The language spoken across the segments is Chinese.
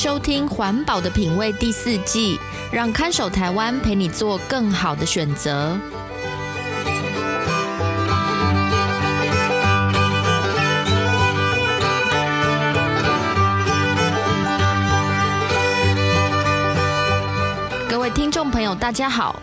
收听《环保的品味》第四季，让看守台湾陪你做更好的选择。各位听众朋友，大家好，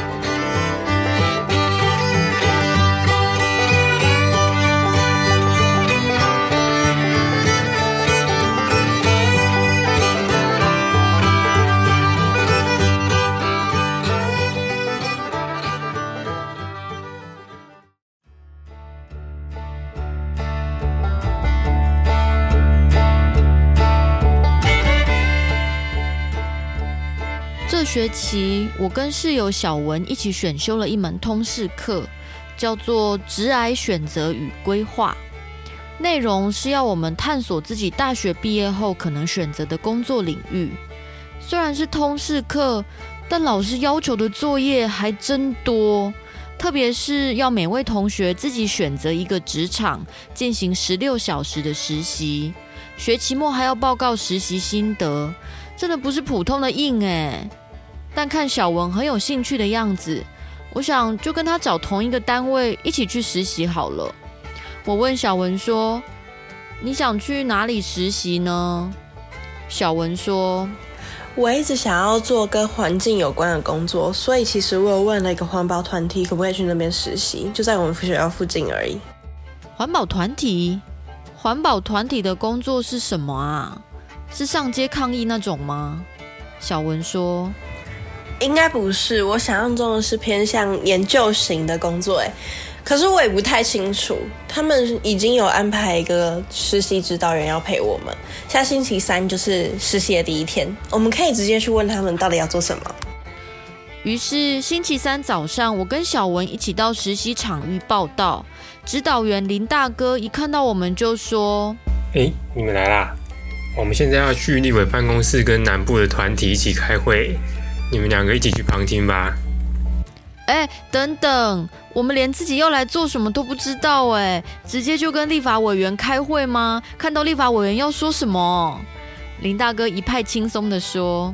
这学期，我跟室友小文一起选修了一门通识课，叫做《职涯选择与规划》。内容是要我们探索自己大学毕业后可能选择的工作领域。虽然是通识课，但老师要求的作业还真多，特别是要每位同学自己选择一个职场，进行十六小时的实习。学期末还要报告实习心得，真的不是普通的硬哎。但看小文很有兴趣的样子，我想就跟他找同一个单位一起去实习好了。我问小文说：“你想去哪里实习呢？”小文说：“我一直想要做跟环境有关的工作，所以其实我有问了一个环保团体，可不可以去那边实习，就在我们学校附近而已。”环保团体？环保团体的工作是什么啊？是上街抗议那种吗？小文说。应该不是，我想象中的是偏向研究型的工作，哎，可是我也不太清楚。他们已经有安排一个实习指导员要陪我们，下星期三就是实习的第一天，我们可以直接去问他们到底要做什么。于是星期三早上，我跟小文一起到实习场域报道。指导员林大哥一看到我们就说：“哎，你们来啦！我们现在要去立委办公室跟南部的团体一起开会。”你们两个一起去旁听吧。哎，等等，我们连自己要来做什么都不知道哎，直接就跟立法委员开会吗？看到立法委员要说什么？林大哥一派轻松的说：“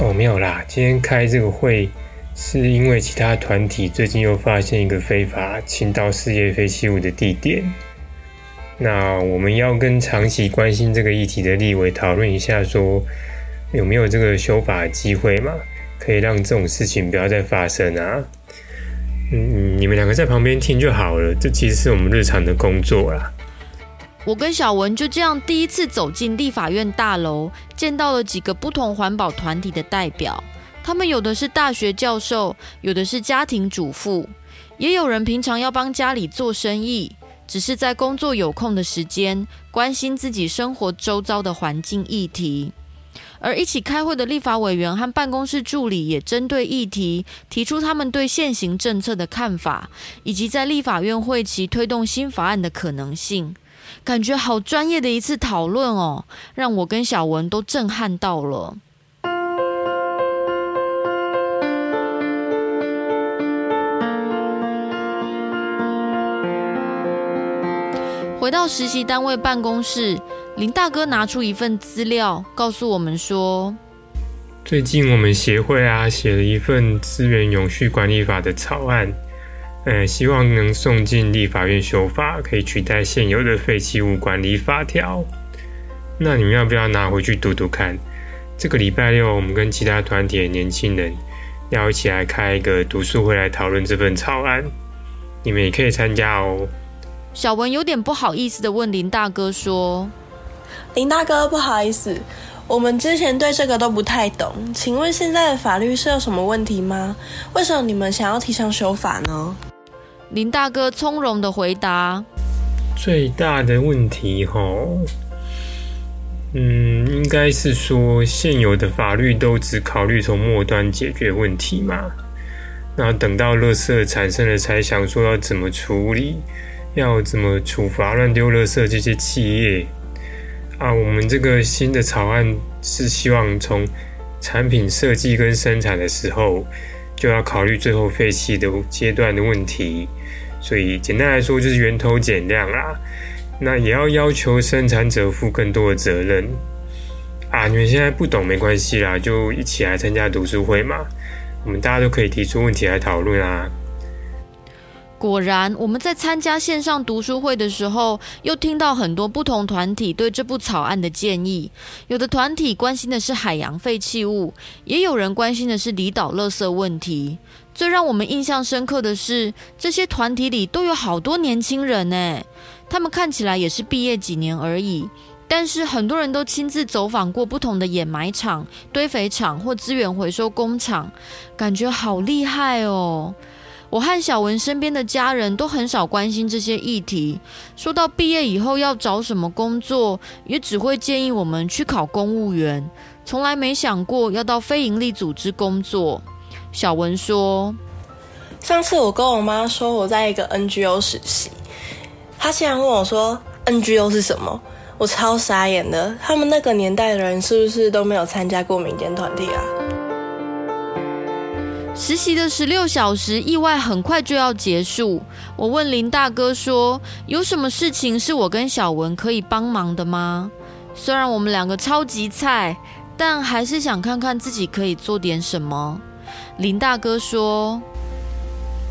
哦，没有啦，今天开这个会是因为其他团体最近又发现一个非法倾倒事业废弃物的地点，那我们要跟长期关心这个议题的立委讨论一下说。”有没有这个修法机会嘛？可以让这种事情不要再发生啊！嗯，你们两个在旁边听就好了，这其实是我们日常的工作啦。我跟小文就这样第一次走进立法院大楼，见到了几个不同环保团体的代表。他们有的是大学教授，有的是家庭主妇，也有人平常要帮家里做生意，只是在工作有空的时间，关心自己生活周遭的环境议题。而一起开会的立法委员和办公室助理也针对议题提出他们对现行政策的看法，以及在立法院会期推动新法案的可能性。感觉好专业的一次讨论哦，让我跟小文都震撼到了。回到实习单位办公室，林大哥拿出一份资料，告诉我们说：“最近我们协会啊写了一份资源永续管理法的草案，呃，希望能送进立法院修法，可以取代现有的废弃物管理法条。那你们要不要拿回去读读看？这个礼拜六，我们跟其他团体的年轻人要一起来开一个读书会来讨论这份草案，你们也可以参加哦。”小文有点不好意思的问林大哥说：“林大哥，不好意思，我们之前对这个都不太懂，请问现在的法律是有什么问题吗？为什么你们想要提倡修法呢？”林大哥从容的回答：“最大的问题，吼，嗯，应该是说现有的法律都只考虑从末端解决问题嘛，那等到垃圾产生了才想说要怎么处理。”要怎么处罚乱丢垃圾这些企业？啊，我们这个新的草案是希望从产品设计跟生产的时候就要考虑最后废弃的阶段的问题，所以简单来说就是源头减量啦。那也要要求生产者负更多的责任啊！你们现在不懂没关系啦，就一起来参加读书会嘛，我们大家都可以提出问题来讨论啊。果然，我们在参加线上读书会的时候，又听到很多不同团体对这部草案的建议。有的团体关心的是海洋废弃物，也有人关心的是离岛垃圾问题。最让我们印象深刻的是，这些团体里都有好多年轻人呢。他们看起来也是毕业几年而已，但是很多人都亲自走访过不同的掩埋场、堆肥场或资源回收工厂，感觉好厉害哦。我和小文身边的家人都很少关心这些议题。说到毕业以后要找什么工作，也只会建议我们去考公务员，从来没想过要到非营利组织工作。小文说：“上次我跟我妈说我在一个 NGO 实习，她竟然问我说 NGO 是什么，我超傻眼的。他们那个年代的人是不是都没有参加过民间团体啊？”实习的十六小时，意外很快就要结束。我问林大哥说：“有什么事情是我跟小文可以帮忙的吗？”虽然我们两个超级菜，但还是想看看自己可以做点什么。林大哥说：“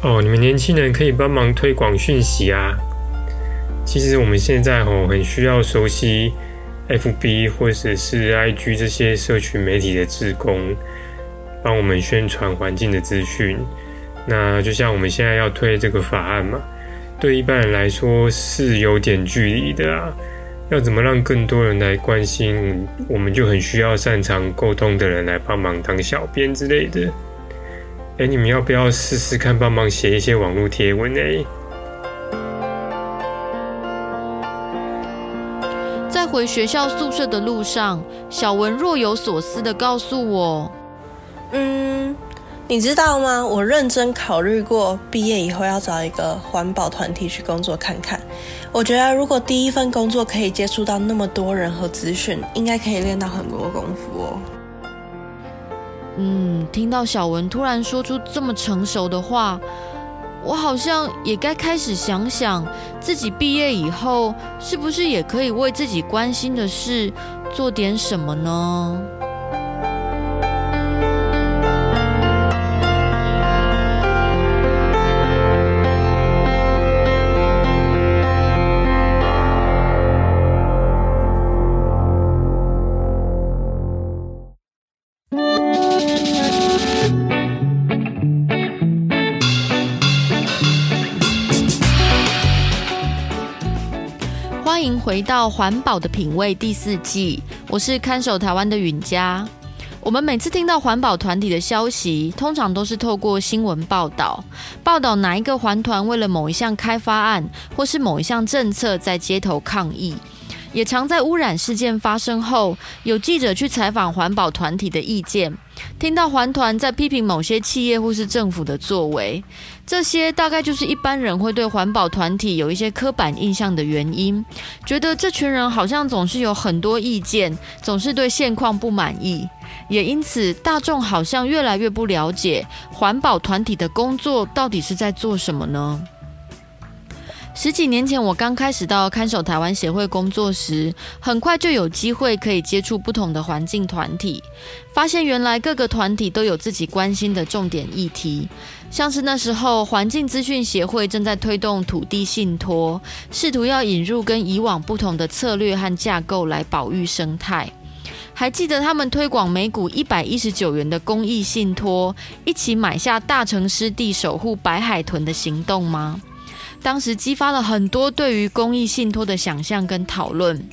哦，你们年轻人可以帮忙推广讯息啊。其实我们现在哦，很需要熟悉 FB 或者是 IG 这些社群媒体的职工。”帮我们宣传环境的资讯，那就像我们现在要推这个法案嘛，对一般人来说是有点距离的啊。要怎么让更多人来关心，我们就很需要擅长沟通的人来帮忙当小编之类的。哎，你们要不要试试看帮忙写一些网络贴文呢？在回学校宿舍的路上，小文若有所思地告诉我。嗯，你知道吗？我认真考虑过，毕业以后要找一个环保团体去工作看看。我觉得如果第一份工作可以接触到那么多人和资讯，应该可以练到很多功夫哦。嗯，听到小文突然说出这么成熟的话，我好像也该开始想想，自己毕业以后是不是也可以为自己关心的事做点什么呢？迎回到环保的品味第四季，我是看守台湾的允嘉。我们每次听到环保团体的消息，通常都是透过新闻报道，报道哪一个环团为了某一项开发案或是某一项政策在街头抗议，也常在污染事件发生后，有记者去采访环保团体的意见，听到环团在批评某些企业或是政府的作为。这些大概就是一般人会对环保团体有一些刻板印象的原因，觉得这群人好像总是有很多意见，总是对现况不满意，也因此大众好像越来越不了解环保团体的工作到底是在做什么呢？十几年前，我刚开始到看守台湾协会工作时，很快就有机会可以接触不同的环境团体，发现原来各个团体都有自己关心的重点议题。像是那时候，环境资讯协会正在推动土地信托，试图要引入跟以往不同的策略和架构来保育生态。还记得他们推广每股一百一十九元的公益信托，一起买下大城湿地守护白海豚的行动吗？当时激发了很多对于公益信托的想象跟讨论。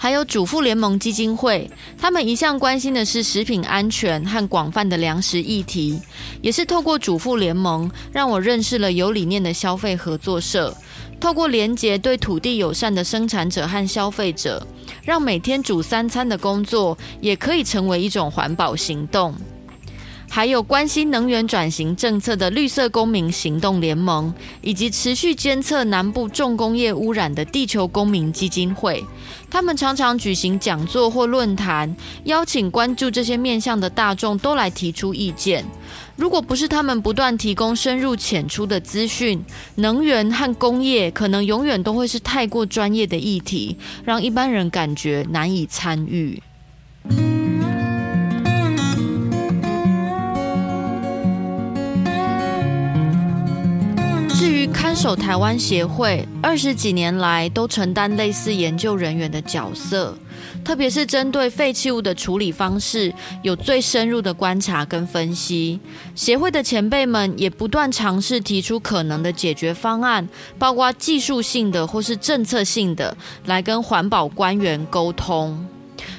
还有主妇联盟基金会，他们一向关心的是食品安全和广泛的粮食议题，也是透过主妇联盟，让我认识了有理念的消费合作社，透过连结对土地友善的生产者和消费者，让每天煮三餐的工作也可以成为一种环保行动。还有关心能源转型政策的绿色公民行动联盟，以及持续监测南部重工业污染的地球公民基金会。他们常常举行讲座或论坛，邀请关注这些面向的大众都来提出意见。如果不是他们不断提供深入浅出的资讯，能源和工业可能永远都会是太过专业的议题，让一般人感觉难以参与。手台湾协会二十几年来都承担类似研究人员的角色，特别是针对废弃物的处理方式有最深入的观察跟分析。协会的前辈们也不断尝试提出可能的解决方案，包括技术性的或是政策性的，来跟环保官员沟通。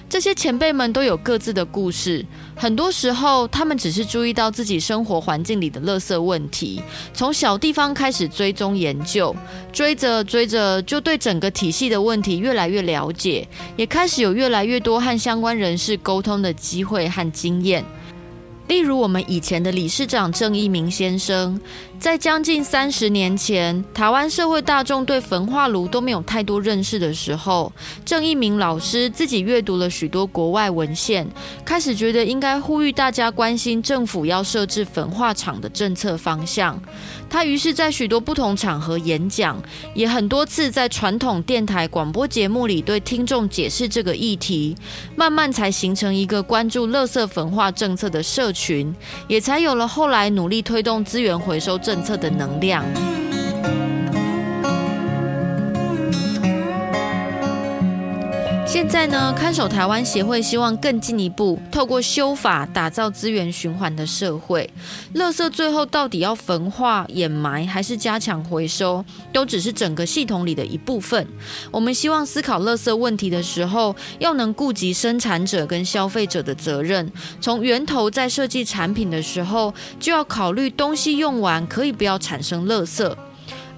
这些前辈们都有各自的故事，很多时候他们只是注意到自己生活环境里的垃圾问题，从小地方开始追踪研究，追着追着就对整个体系的问题越来越了解，也开始有越来越多和相关人士沟通的机会和经验。例如，我们以前的理事长郑一鸣先生，在将近三十年前，台湾社会大众对焚化炉都没有太多认识的时候，郑一鸣老师自己阅读了许多国外文献，开始觉得应该呼吁大家关心政府要设置焚化厂的政策方向。他于是，在许多不同场合演讲，也很多次在传统电台广播节目里对听众解释这个议题，慢慢才形成一个关注垃圾焚化政策的社群，也才有了后来努力推动资源回收政策的能量。现在呢，看守台湾协会希望更进一步，透过修法打造资源循环的社会。垃圾最后到底要焚化、掩埋，还是加强回收，都只是整个系统里的一部分。我们希望思考垃圾问题的时候，要能顾及生产者跟消费者的责任。从源头在设计产品的时候，就要考虑东西用完可以不要产生垃圾。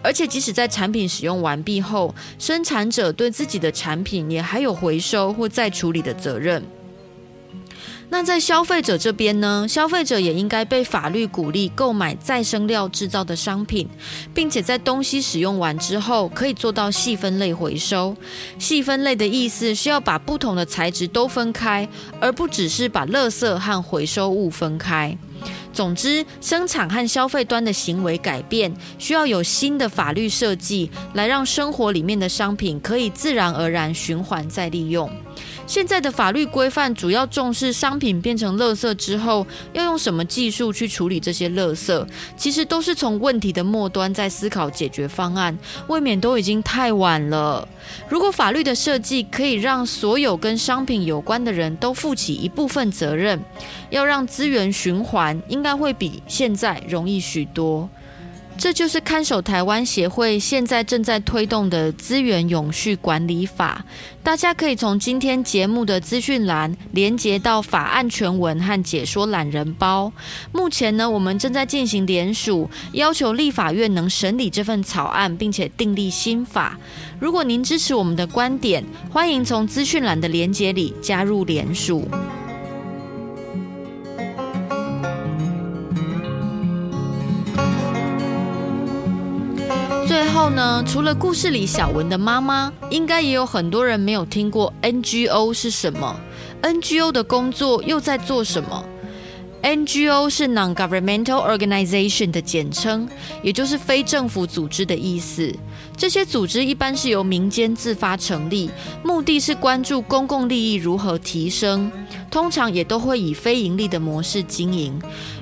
而且，即使在产品使用完毕后，生产者对自己的产品也还有回收或再处理的责任。那在消费者这边呢？消费者也应该被法律鼓励购买再生料制造的商品，并且在东西使用完之后，可以做到细分类回收。细分类的意思是要把不同的材质都分开，而不只是把垃圾和回收物分开。总之，生产和消费端的行为改变，需要有新的法律设计，来让生活里面的商品可以自然而然循环再利用。现在的法律规范主要重视商品变成垃圾之后，要用什么技术去处理这些垃圾，其实都是从问题的末端在思考解决方案，未免都已经太晚了。如果法律的设计可以让所有跟商品有关的人都负起一部分责任，要让资源循环，应该会比现在容易许多。这就是看守台湾协会现在正在推动的资源永续管理法，大家可以从今天节目的资讯栏连接到法案全文和解说懒人包。目前呢，我们正在进行联署，要求立法院能审理这份草案，并且订立新法。如果您支持我们的观点，欢迎从资讯栏的连接里加入联署。除了故事里小文的妈妈，应该也有很多人没有听过 NGO 是什么？NGO 的工作又在做什么？NGO 是 Non-Governmental Organization 的简称，也就是非政府组织的意思。这些组织一般是由民间自发成立，目的是关注公共利益如何提升，通常也都会以非盈利的模式经营。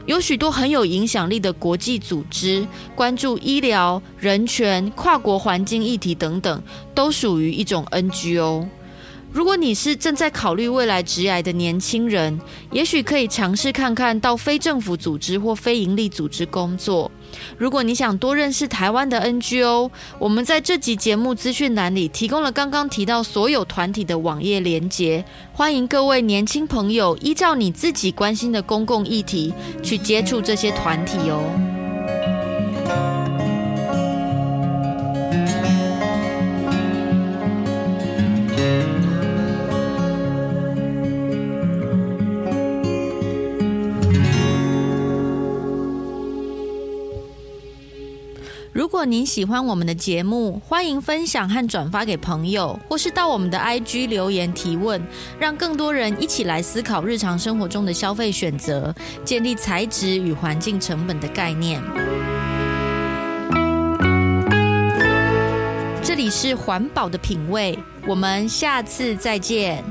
有许多很有影响力的国际组织，关注医疗、人权、跨国环境议题等等，都属于一种 NGO。如果你是正在考虑未来职涯的年轻人，也许可以尝试看看到非政府组织或非营利组织工作。如果你想多认识台湾的 NGO，我们在这集节目资讯栏里提供了刚刚提到所有团体的网页连接，欢迎各位年轻朋友依照你自己关心的公共议题去接触这些团体哦。如果您喜欢我们的节目，欢迎分享和转发给朋友，或是到我们的 IG 留言提问，让更多人一起来思考日常生活中的消费选择，建立材质与环境成本的概念。这里是环保的品味，我们下次再见。